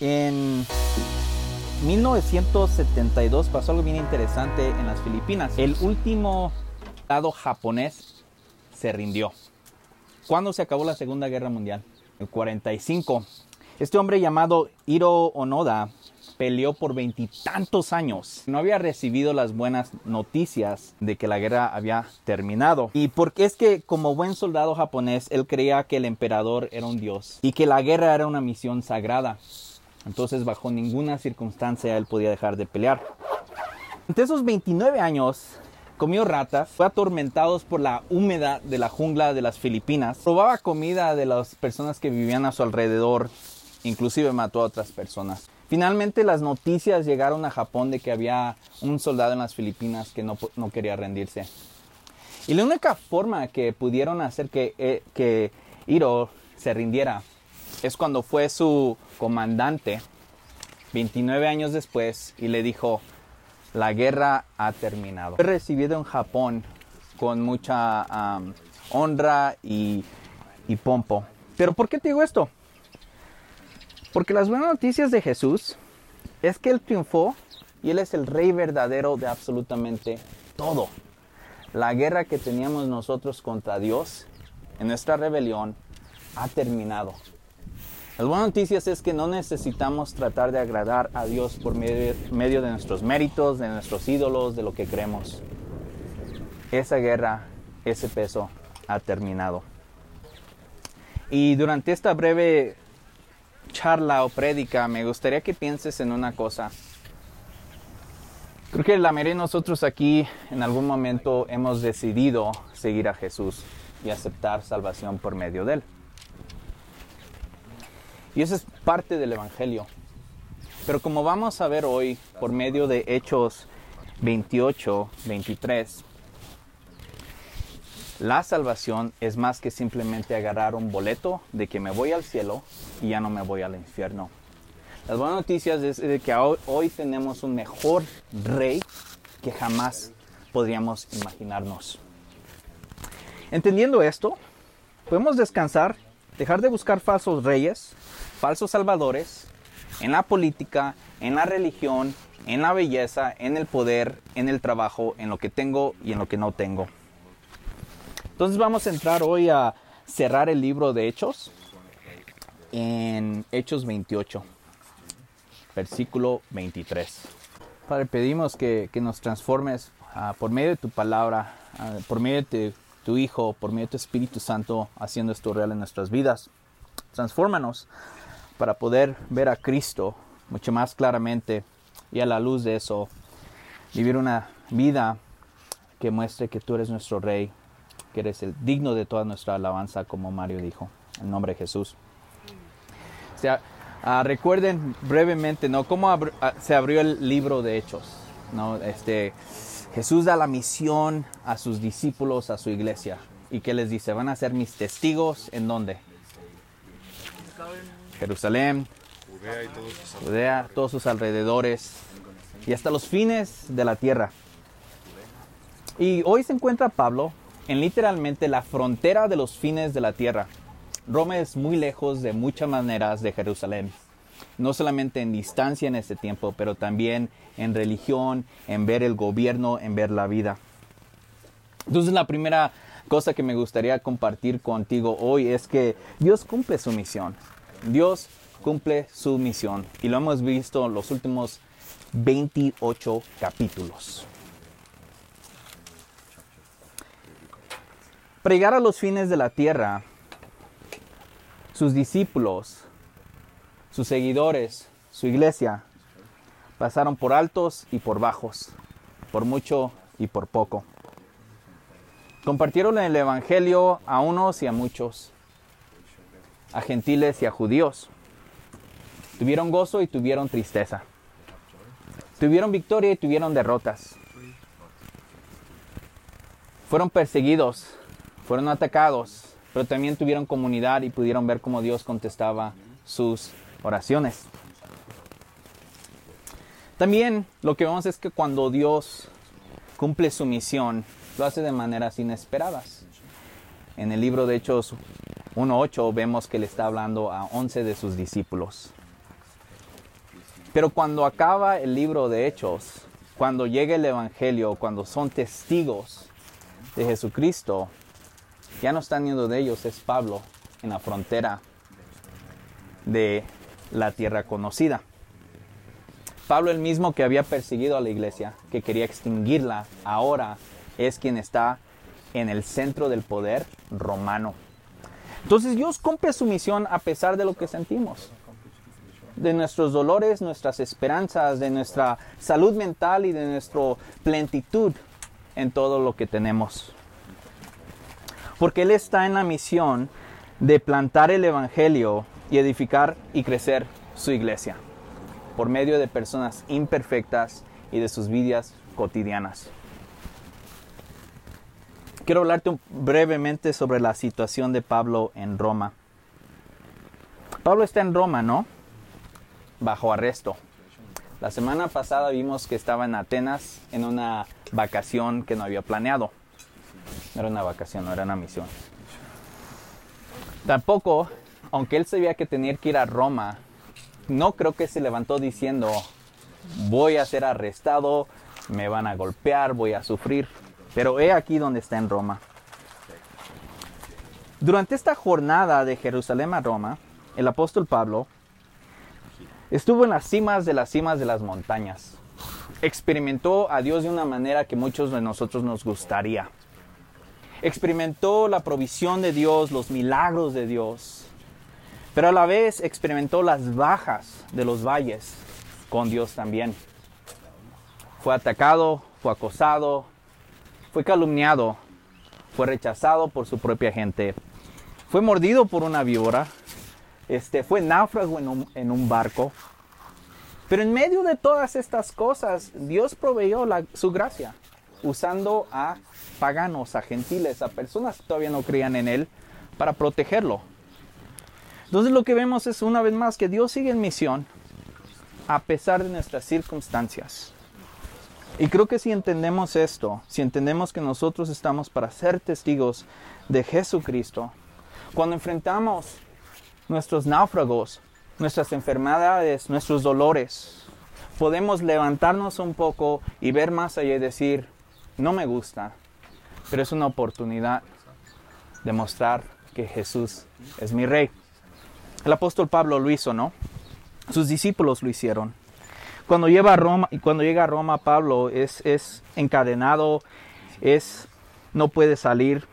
En 1972 pasó algo bien interesante en las Filipinas. El último estado japonés se rindió. ¿Cuándo se acabó la Segunda Guerra Mundial? El 45. Este hombre llamado Hiro Onoda peleó por veintitantos años. No había recibido las buenas noticias de que la guerra había terminado. Y porque es que como buen soldado japonés, él creía que el emperador era un dios y que la guerra era una misión sagrada. Entonces bajo ninguna circunstancia él podía dejar de pelear. Entre esos 29 años, comió ratas, fue atormentado por la humedad de la jungla de las Filipinas, probaba comida de las personas que vivían a su alrededor, inclusive mató a otras personas. Finalmente las noticias llegaron a Japón de que había un soldado en las Filipinas que no, no quería rendirse. Y la única forma que pudieron hacer que, eh, que Hiro se rindiera es cuando fue su comandante 29 años después y le dijo, la guerra ha terminado. Fue recibido en Japón con mucha honra y, y pompo. Pero ¿por qué te digo esto? Porque las buenas noticias de Jesús es que Él triunfó y Él es el rey verdadero de absolutamente todo. La guerra que teníamos nosotros contra Dios en nuestra rebelión ha terminado. Las buenas noticias es que no necesitamos tratar de agradar a Dios por medio, de nuestros méritos, de nuestros ídolos, de lo que creemos. Esa guerra, ese peso ha terminado. Y durante esta breve charla o prédica, me gustaría que pienses en una cosa. Creo que la mayoría de nosotros aquí en algún momento hemos decidido seguir a Jesús y aceptar salvación por medio de Él. Y eso es parte del Evangelio. Pero como vamos a ver hoy por medio de Hechos 28, 23, la salvación es más que simplemente agarrar un boleto de que me voy al cielo y ya no me voy al infierno. Las buenas noticias es que hoy tenemos un mejor rey que jamás podríamos imaginarnos. Entendiendo esto, podemos descansar, dejar de buscar falsos reyes, falsos salvadores en la política, en la religión, en la belleza, en el poder, en el trabajo, en lo que tengo y en lo que no tengo. Entonces vamos a entrar hoy a cerrar el libro de Hechos en Hechos 28, versículo 23. Padre, pedimos que, nos transformes ah, por medio de tu palabra, ah, por medio de tu Hijo, por medio de tu Espíritu Santo, haciendo esto real en nuestras vidas. Transfórmanos para poder ver a Cristo mucho más claramente y a la luz de eso vivir una vida que muestre que tú eres nuestro Rey, que eres el digno de toda nuestra alabanza, como Mario dijo, en nombre de Jesús. O sea, ah, recuerden brevemente, ¿no? Cómo ah, se abrió el libro de Hechos, ¿no? Este, Jesús da la misión a sus discípulos, a su iglesia, y que les dice, van a ser mis testigos, ¿en dónde? Jerusalén, Judea, todos sus alrededores y hasta los fines de la tierra. Y hoy se encuentra Pablo en literalmente la frontera de los fines de la tierra. Roma es muy lejos de muchas maneras de Jerusalén, no solamente en distancia en este tiempo, pero también en religión, en ver el gobierno, en ver la vida. Entonces la primera cosa que me gustaría compartir contigo hoy es que Dios cumple su misión. Dios cumple su misión y lo hemos visto en los últimos 28 capítulos. Pregar a los fines de la tierra, sus discípulos, sus seguidores, su iglesia, pasaron por altos y por bajos, por mucho y por poco. Compartieron el Evangelio a unos y a muchos a gentiles y a judíos. Tuvieron gozo y tuvieron tristeza. Tuvieron victoria y tuvieron derrotas. Fueron perseguidos, fueron atacados, pero también tuvieron comunidad y pudieron ver cómo Dios contestaba sus oraciones. También lo que vemos es que cuando Dios cumple su misión, lo hace de maneras inesperadas. En el libro de Hechos 1.8 vemos que le está hablando a 11 de sus discípulos. Pero cuando acaba el libro de Hechos, cuando llega el Evangelio, cuando son testigos de Jesucristo, ya no están yendo de ellos, es Pablo en la frontera de la tierra conocida. Pablo el mismo que había perseguido a la iglesia, que quería extinguirla, ahora es quien está en el centro del poder romano. Entonces Dios cumple su misión a pesar de lo que sentimos de nuestros dolores, nuestras esperanzas, de nuestra salud mental y de nuestra plenitud en todo lo que tenemos. Porque Él está en la misión de plantar el Evangelio y edificar y crecer su iglesia por medio de personas imperfectas y de sus vidas cotidianas. Quiero hablarte brevemente sobre la situación de Pablo en Roma. Pablo está en Roma, ¿no? bajo arresto. La semana pasada vimos que estaba en Atenas en una vacación que no había planeado. No era una vacación, no era una misión. Tampoco, aunque él sabía que tenía que ir a Roma, no creo que se levantó diciendo, voy a ser arrestado, me van a golpear, voy a sufrir. Pero he aquí donde está en Roma. Durante esta jornada de Jerusalén a Roma, el apóstol Pablo Estuvo en las cimas de las cimas de las montañas. Experimentó a Dios de una manera que muchos de nosotros nos gustaría. Experimentó la provisión de Dios, los milagros de Dios. Pero a la vez experimentó las bajas de los valles con Dios también. Fue atacado, fue acosado, fue calumniado, fue rechazado por su propia gente, fue mordido por una víbora, este, fue náufrago en un, barco. Pero en medio de todas estas cosas, Dios proveyó su gracia, usando a paganos, a gentiles, a personas que todavía no creían en Él, para protegerlo. Entonces lo que vemos es una vez más que Dios sigue en misión a pesar de nuestras circunstancias. Y creo que si entendemos esto, si entendemos que nosotros estamos para ser testigos de Jesucristo, cuando enfrentamos nuestros náufragos, nuestras enfermedades, nuestros dolores. Podemos levantarnos un poco y ver más allá y decir, no me gusta, pero es una oportunidad de mostrar que Jesús es mi rey. El apóstol Pablo lo hizo, ¿no? Sus discípulos lo hicieron. Cuando, lleva a Roma, y cuando llega a Roma, Pablo es, es encadenado, es, no puede salir.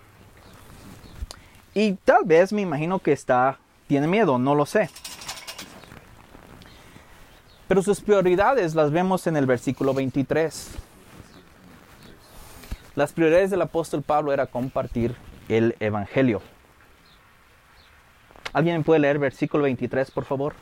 Y tal vez me imagino que está tiene miedo, no lo sé. Pero sus prioridades las vemos en el versículo 23. Las prioridades del apóstol Pablo era compartir el Evangelio. ¿Alguien puede leer versículo 23, por favor?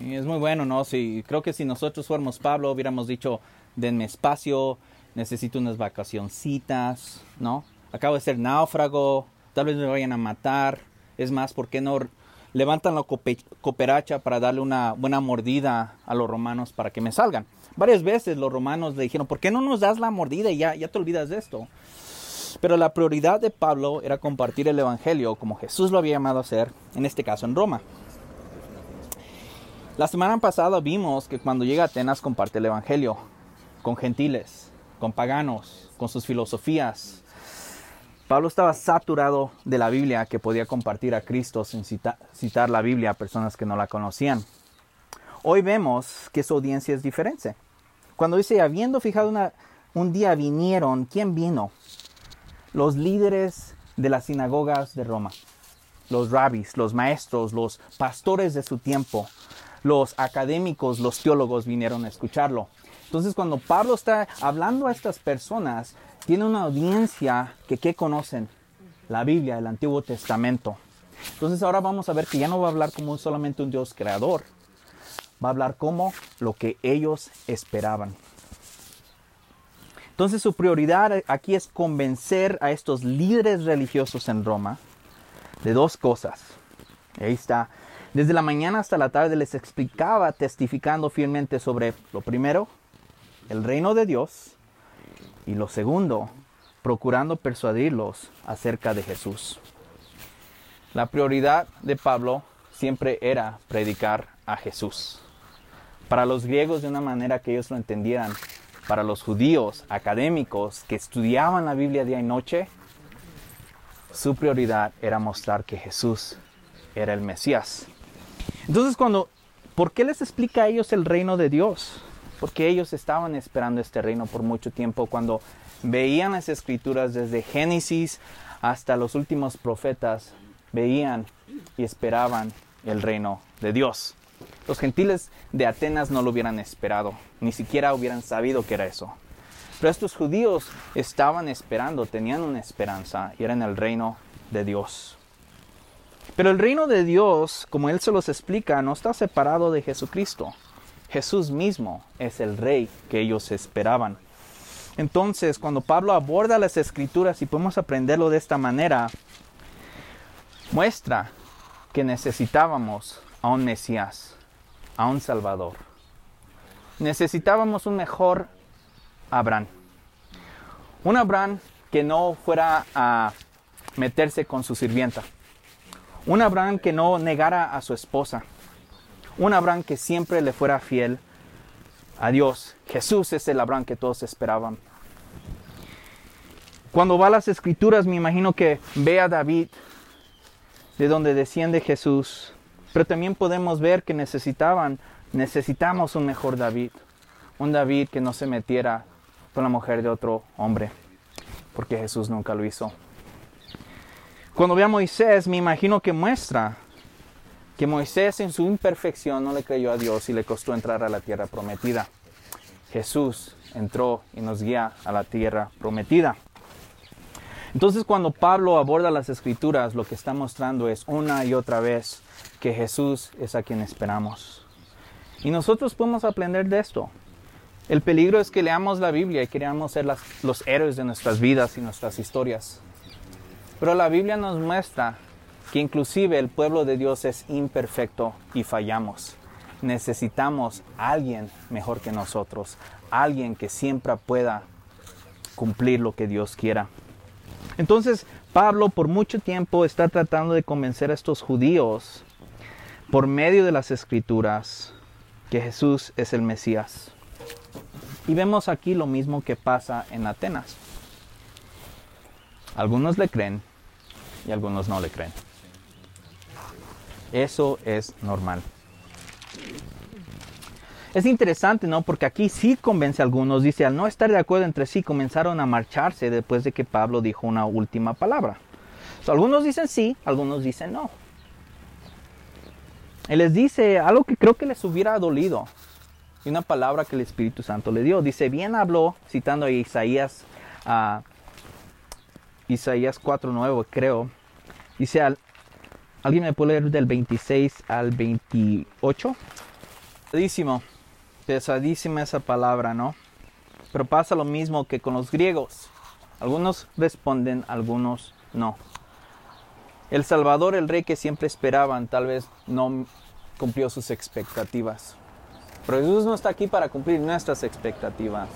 Es muy bueno, ¿no? Sí, creo que si nosotros fuéramos Pablo, hubiéramos dicho, denme espacio, necesito unas vacacioncitas, ¿no? Acabo de ser náufrago, tal vez me vayan a matar, es más, ¿por qué no levantan la cooperacha para darle una buena mordida a los romanos para que me salgan? Varias veces los romanos le dijeron, ¿por qué no nos das la mordida y ya, ya te olvidas de esto? Pero la prioridad de Pablo era compartir el Evangelio como Jesús lo había llamado a hacer, en este caso en Roma. La semana pasada vimos que cuando llega a Atenas comparte el Evangelio con gentiles, con paganos, con sus filosofías, Pablo estaba saturado de la Biblia que podía compartir a Cristo sin citar la Biblia a personas que no la conocían. Hoy vemos que su audiencia es diferente. Cuando dice, habiendo fijado un día vinieron, ¿quién vino? Los líderes de las sinagogas de Roma, los rabis, los maestros, los pastores de su tiempo, los académicos, los teólogos vinieron a escucharlo. Entonces cuando Pablo está hablando a estas personas, tiene una audiencia que ¿qué conocen? La Biblia, el Antiguo Testamento. Entonces ahora vamos a ver que ya no va a hablar como solamente un Dios creador, va a hablar como lo que ellos esperaban. Entonces su prioridad aquí es convencer a estos líderes religiosos en Roma de dos cosas. Ahí está. Desde la mañana hasta la tarde les explicaba testificando fielmente sobre lo primero, el reino de Dios, y lo segundo, procurando persuadirlos acerca de Jesús. La prioridad de Pablo siempre era predicar a Jesús. Para los griegos de una manera que ellos lo entendieran. Para los judíos académicos que estudiaban la Biblia día y noche, su prioridad era mostrar que Jesús era el Mesías. Entonces cuando, ¿por qué les explica a ellos el reino de Dios? Porque ellos estaban esperando este reino por mucho tiempo cuando veían las escrituras desde Génesis hasta los últimos profetas, veían y esperaban el reino de Dios. Los gentiles de Atenas no lo hubieran esperado, ni siquiera hubieran sabido que era eso. Pero estos judíos estaban esperando, tenían una esperanza y era en el reino de Dios. Pero el reino de Dios, como Él se los explica, no está separado de Jesucristo. Jesús mismo es el rey que ellos esperaban. Entonces, cuando Pablo aborda las escrituras y podemos aprenderlo de esta manera, muestra que necesitábamos a un Mesías, a un Salvador. Necesitábamos un mejor Abraham. Un Abraham que no fuera a meterse con su sirvienta. Un Abraham que no negara a su esposa. Un Abraham que siempre le fuera fiel a Dios. Jesús es el Abraham que todos esperaban. Cuando va a las escrituras, me imagino que ve a David, de donde desciende Jesús. Pero también podemos ver que necesitaban, necesitamos un mejor David. Un David que no se metiera con la mujer de otro hombre. Porque Jesús nunca lo hizo. Cuando ve a Moisés, me imagino que muestra que Moisés en su imperfección no le creyó a Dios y le costó entrar a la tierra prometida. Jesús entró y nos guía a la tierra prometida. Entonces cuando Pablo aborda las escrituras, lo que está mostrando es una y otra vez que Jesús es a quien esperamos. Y nosotros podemos aprender de esto. El peligro es que leamos la Biblia y queramos ser los héroes de nuestras vidas y nuestras historias. Pero la Biblia nos muestra que inclusive el pueblo de Dios es imperfecto y fallamos. Necesitamos alguien mejor que nosotros, alguien que siempre pueda cumplir lo que Dios quiera. Entonces, Pablo por mucho tiempo está tratando de convencer a estos judíos por medio de las escrituras que Jesús es el Mesías. Y vemos aquí lo mismo que pasa en Atenas. Algunos le creen y algunos no le creen. Eso es normal. Es interesante, ¿no? Porque aquí sí convence a algunos. Dice, al no estar de acuerdo entre sí, comenzaron a marcharse después de que Pablo dijo una última palabra. algunos dicen sí, algunos dicen no. Él les dice algo que creo que les hubiera dolido. Y una palabra que el Espíritu Santo le dio. Dice, bien habló, citando a Isaías, Isaías 4.9, creo. Dice, ¿alguien me puede leer del 26 al 28? Pesadísimo, pesadísima esa palabra, ¿no? Pero pasa lo mismo que con los griegos. Algunos responden, algunos no. El Salvador, el rey que siempre esperaban, tal vez no cumplió sus expectativas. Pero Jesús no está aquí para cumplir nuestras expectativas.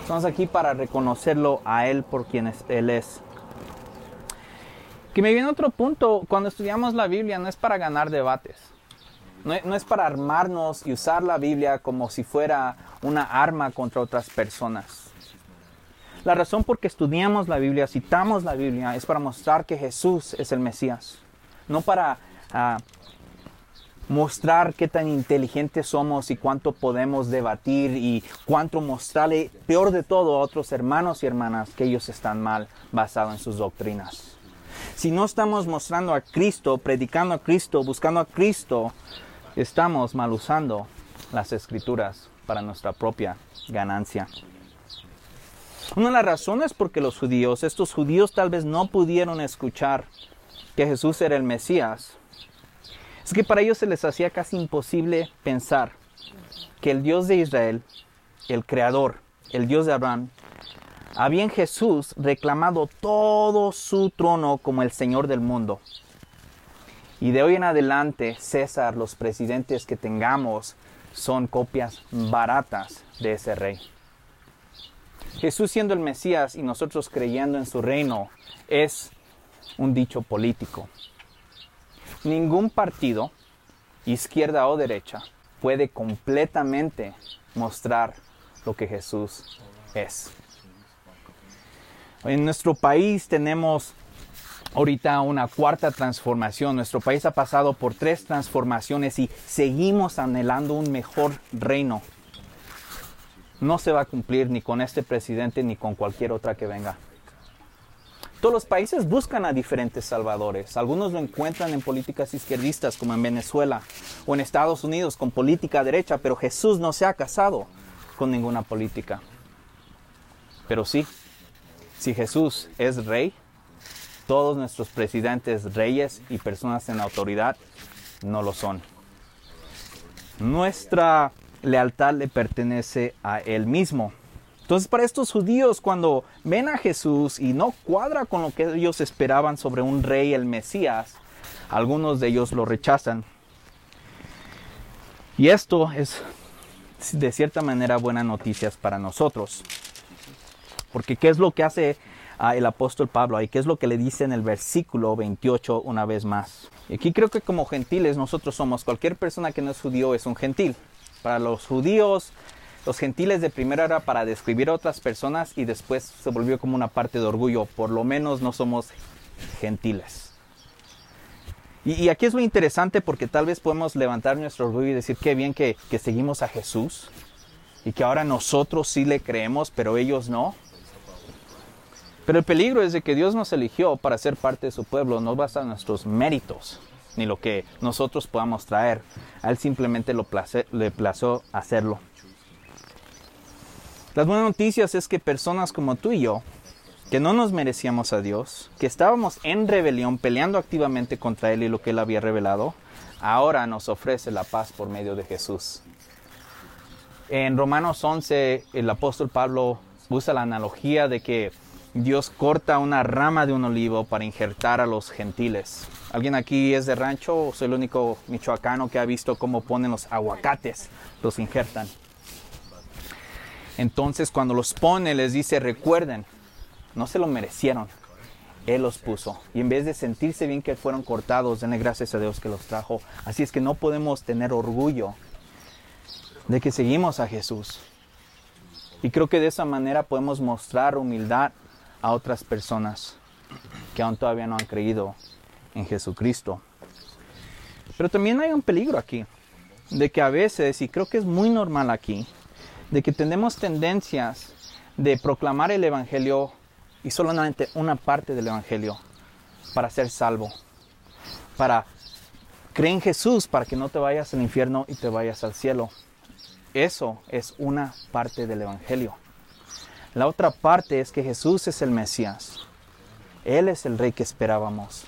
Estamos aquí para reconocerlo a Él por quien Él es. Que me viene otro punto, cuando estudiamos la Biblia no es para ganar debates, no, es para armarnos y usar la Biblia como si fuera una arma contra otras personas. La razón por que estudiamos la Biblia, citamos la Biblia, es para mostrar que Jesús es el Mesías, no para uh, mostrar qué tan inteligentes somos y cuánto podemos debatir y cuánto mostrarle, peor de todo, a otros hermanos y hermanas que ellos están mal basado en sus doctrinas. Si no estamos mostrando a Cristo, predicando a Cristo, buscando a Cristo, estamos mal usando las escrituras para nuestra propia ganancia. Una de las razones por que los judíos, estos judíos tal vez no pudieron escuchar que Jesús era el Mesías, es que para ellos se les hacía casi imposible pensar que el Dios de Israel, el Creador, el Dios de Abraham, había en Jesús reclamado todo su trono como el Señor del mundo. Y de hoy en adelante, César, los presidentes que tengamos, son copias baratas de ese rey. Jesús siendo el Mesías y nosotros creyendo en su reino es un dicho político. Ningún partido, izquierda o derecha, puede completamente mostrar lo que Jesús es. En nuestro país tenemos ahorita una cuarta transformación. Nuestro país ha pasado por tres transformaciones y seguimos anhelando un mejor reino. No se va a cumplir ni con este presidente ni con cualquier otra que venga. Todos los países buscan a diferentes salvadores. Algunos lo encuentran en políticas izquierdistas como en Venezuela o en Estados Unidos con política derecha, pero Jesús no se ha casado con ninguna política. Pero sí, si Jesús es rey, todos nuestros presidentes, reyes y personas en autoridad no lo son. Nuestra lealtad le pertenece a Él mismo. Entonces para estos judíos cuando ven a Jesús y no cuadra con lo que ellos esperaban sobre un rey, el Mesías, algunos de ellos lo rechazan. Y esto es de cierta manera buenas noticias para nosotros. Porque ¿qué es lo que hace ah, el apóstol Pablo ahí? ¿Qué es lo que le dice en el versículo 28 una vez más? Y aquí creo que como gentiles nosotros somos, cualquier persona que no es judío es un gentil. Para los judíos, los gentiles de primera era para describir a otras personas y después se volvió como una parte de orgullo. Por lo menos no somos gentiles. Y, aquí es lo interesante porque tal vez podemos levantar nuestro orgullo y decir qué bien que seguimos a Jesús y que ahora nosotros sí le creemos, pero ellos no. Pero el peligro es de que Dios nos eligió para ser parte de su pueblo, no basta en nuestros méritos, ni lo que nosotros podamos traer. A Él simplemente lo le plazó hacerlo. Las buenas noticias es que personas como tú y yo, que no nos merecíamos a Dios, que estábamos en rebelión peleando activamente contra Él y lo que Él había revelado, ahora nos ofrece la paz por medio de Jesús. En Romanos 11 el apóstol Pablo usa la analogía de que Dios corta una rama de un olivo para injertar a los gentiles. ¿Alguien aquí es de rancho soy el único michoacano que ha visto cómo ponen los aguacates? Los injertan. Entonces cuando los pone les dice, recuerden, no se lo merecieron. Él los puso. Y en vez de sentirse bien que fueron cortados, denle gracias a Dios que los trajo. Así es que no podemos tener orgullo de que seguimos a Jesús. Y creo que de esa manera podemos mostrar humildad a otras personas que aún todavía no han creído en Jesucristo. Pero también hay un peligro aquí, de que a veces, y creo que es muy normal aquí, de que tenemos tendencias de proclamar el Evangelio y solamente una parte del Evangelio para ser salvo, para creer en Jesús para que no te vayas al infierno y te vayas al cielo. Eso es una parte del Evangelio. La otra parte es que Jesús es el Mesías. Él es el rey que esperábamos.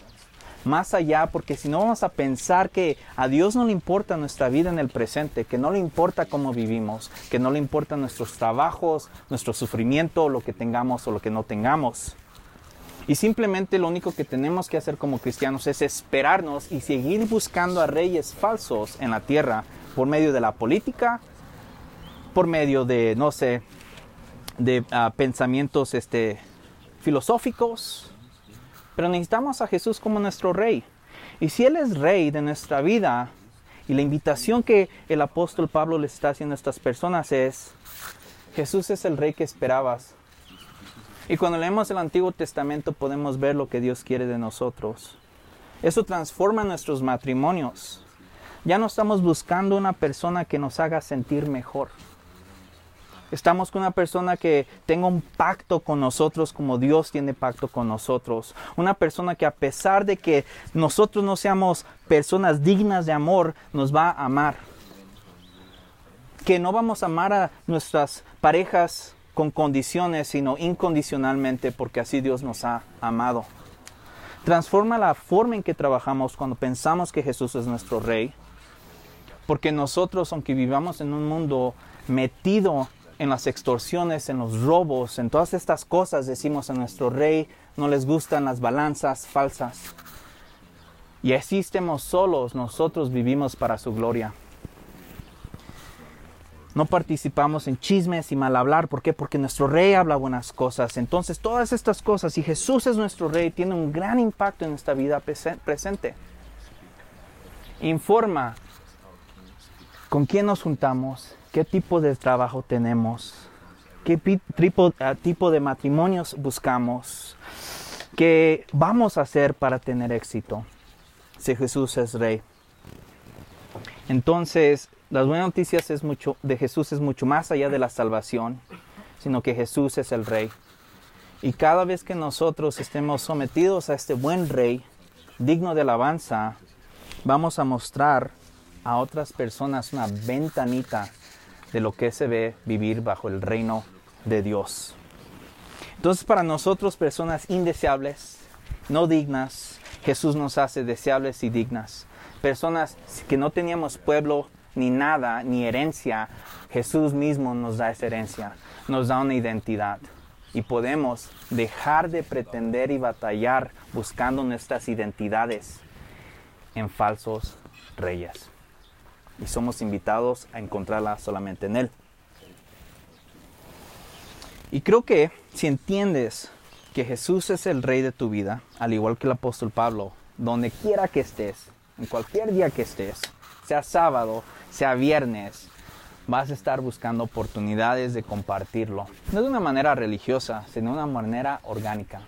Más allá, porque si no vamos a pensar que a Dios no le importa nuestra vida en el presente, que no le importa cómo vivimos, que no le importan nuestros trabajos, nuestro sufrimiento, lo que tengamos o lo que no tengamos. Y simplemente lo único que tenemos que hacer como cristianos es esperarnos y seguir buscando a reyes falsos en la tierra por medio de la política, por medio de, no sé, de uh, pensamientos este, filosóficos, pero necesitamos a Jesús como nuestro rey. Y si Él es rey de nuestra vida, y la invitación que el apóstol Pablo le está haciendo a estas personas es, Jesús es el rey que esperabas. Y cuando leemos el Antiguo Testamento podemos ver lo que Dios quiere de nosotros. Eso transforma nuestros matrimonios. Ya no estamos buscando una persona que nos haga sentir mejor. Estamos con una persona que tenga un pacto con nosotros como Dios tiene pacto con nosotros. Una persona que a pesar de que nosotros no seamos personas dignas de amor, nos va a amar. Que no vamos a amar a nuestras parejas con condiciones, sino incondicionalmente porque así Dios nos ha amado. Transforma la forma en que trabajamos cuando pensamos que Jesús es nuestro Rey. Porque nosotros, aunque vivamos en un mundo metido en las extorsiones, en los robos, en todas estas cosas decimos a nuestro rey, no les gustan las balanzas falsas. Y así estemos solos, nosotros vivimos para su gloria. No participamos en chismes y mal hablar. ¿Por qué? Porque nuestro rey habla buenas cosas. Entonces todas estas cosas, y Jesús es nuestro rey, tiene un gran impacto en esta vida presente. Informa con quién nos juntamos, qué tipo de trabajo tenemos, qué tipo, ah, tipo de matrimonios buscamos, qué vamos a hacer para tener éxito si Jesús es rey. Entonces, las buenas noticias es mucho, de Jesús es mucho más allá de la salvación, sino que Jesús es el rey. Y cada vez que nosotros estemos sometidos a este buen rey, digno de alabanza, vamos a mostrar a otras personas una ventanita de lo que se ve vivir bajo el reino de Dios. Entonces para nosotros personas indeseables, no dignas, Jesús nos hace deseables y dignas. Personas que no teníamos pueblo ni nada, ni herencia, Jesús mismo nos da esa herencia, nos da una identidad. Y podemos dejar de pretender y batallar buscando nuestras identidades en falsos reyes. Y somos invitados a encontrarla solamente en Él. Y creo que si entiendes que Jesús es el rey de tu vida, al igual que el apóstol Pablo, donde quiera que estés, en cualquier día que estés, sea sábado, sea viernes, vas a estar buscando oportunidades de compartirlo. No de una manera religiosa, sino de una manera orgánica.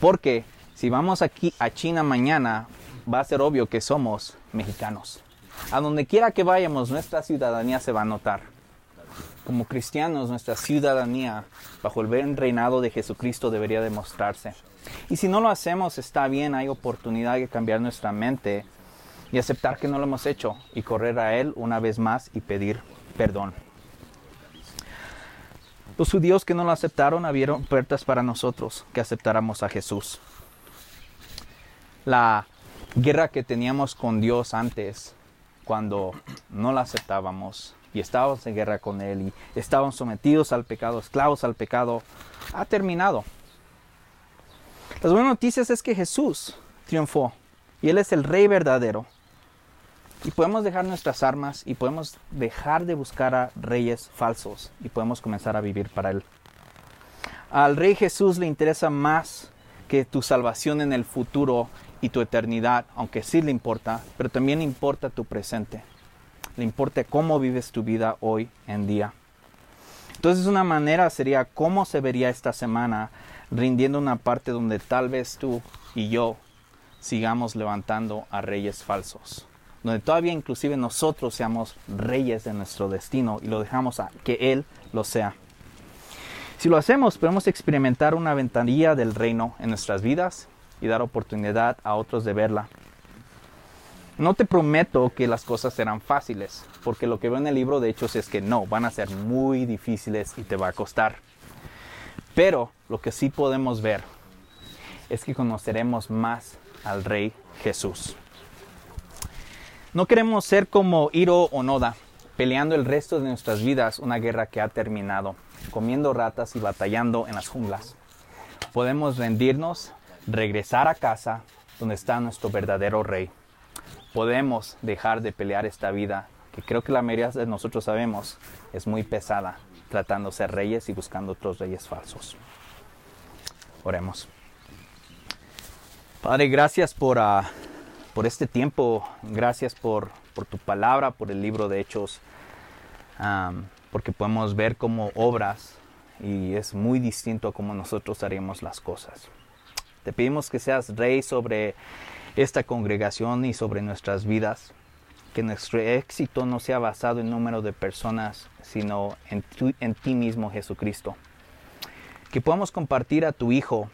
Porque si vamos aquí a China mañana, va a ser obvio que somos mexicanos. A donde quiera que vayamos, nuestra ciudadanía se va a notar. Como cristianos, nuestra ciudadanía bajo el buen reinado de Jesucristo debería demostrarse. Y si no lo hacemos, está bien, hay oportunidad de cambiar nuestra mente y aceptar que no lo hemos hecho y correr a Él una vez más y pedir perdón. Los judíos que no lo aceptaron abrieron puertas para nosotros que aceptáramos a Jesús. La guerra que teníamos con Dios antes, cuando no la aceptábamos y estábamos en guerra con Él y estábamos sometidos al pecado, esclavos al pecado, ha terminado. Las buenas noticias es que Jesús triunfó y Él es el Rey verdadero y podemos dejar nuestras armas y podemos dejar de buscar a reyes falsos y podemos comenzar a vivir para Él. Al Rey Jesús le interesa más que tu salvación en el futuro y tu eternidad, aunque sí le importa, pero también importa tu presente. Le importa cómo vives tu vida hoy en día. Entonces una manera sería cómo se vería esta semana rindiendo una parte donde tal vez tú y yo sigamos levantando a reyes falsos donde todavía inclusive nosotros seamos reyes de nuestro destino y lo dejamos a que Él lo sea. Si lo hacemos, podemos experimentar una ventanilla del reino en nuestras vidas y dar oportunidad a otros de verla. No te prometo que las cosas serán fáciles, porque lo que veo en el libro de Hechos es que no, van a ser muy difíciles y te va a costar. Pero lo que sí podemos ver es que conoceremos más al Rey Jesús. No queremos ser como Hiro o Noda, peleando el resto de nuestras vidas una guerra que ha terminado, comiendo ratas y batallando en las junglas. Podemos rendirnos, regresar a casa donde está nuestro verdadero rey. Podemos dejar de pelear esta vida que creo que la mayoría de nosotros sabemos es muy pesada, tratando de ser reyes y buscando otros reyes falsos. Oremos. Padre, gracias por uh, por este tiempo. Gracias por, tu palabra, por el libro de Hechos, porque podemos ver cómo obras y es muy distinto a cómo nosotros haríamos las cosas. Te pedimos que seas rey sobre esta congregación y sobre nuestras vidas, que nuestro éxito no sea basado en número de personas, sino en, ti mismo, Jesucristo. Que podamos compartir a tu Hijo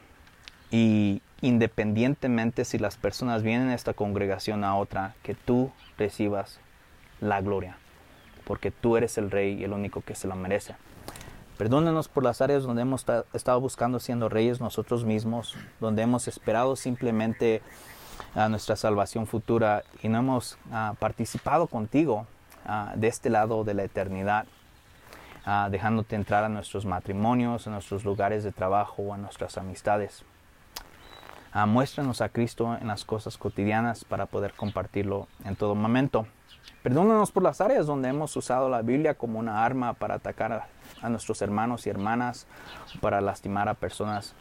y independientemente si las personas vienen a esta congregación a otra, que tú recibas la gloria, porque tú eres el rey y el único que se lo merece. Perdónanos por las áreas donde hemos estado buscando siendo reyes nosotros mismos, donde hemos esperado simplemente a nuestra salvación futura y no hemos ah, participado contigo ah, de este lado de la eternidad, ah, dejándote entrar a nuestros matrimonios, a nuestros lugares de trabajo o a nuestras amistades. Muéstranos a Cristo en las cosas cotidianas para poder compartirlo en todo momento. Perdónanos por las áreas donde hemos usado la Biblia como una arma para atacar a, nuestros hermanos y hermanas, para lastimar a personas,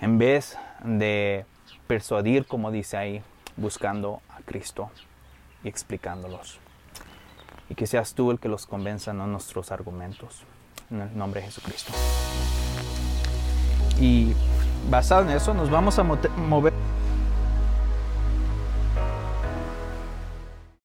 en vez de persuadir, como dice ahí, buscando a Cristo y explicándolos. y que seas tú el que los convenza, no nuestros argumentos. En el nombre de Jesucristo. Y basado en eso, nos vamos a mover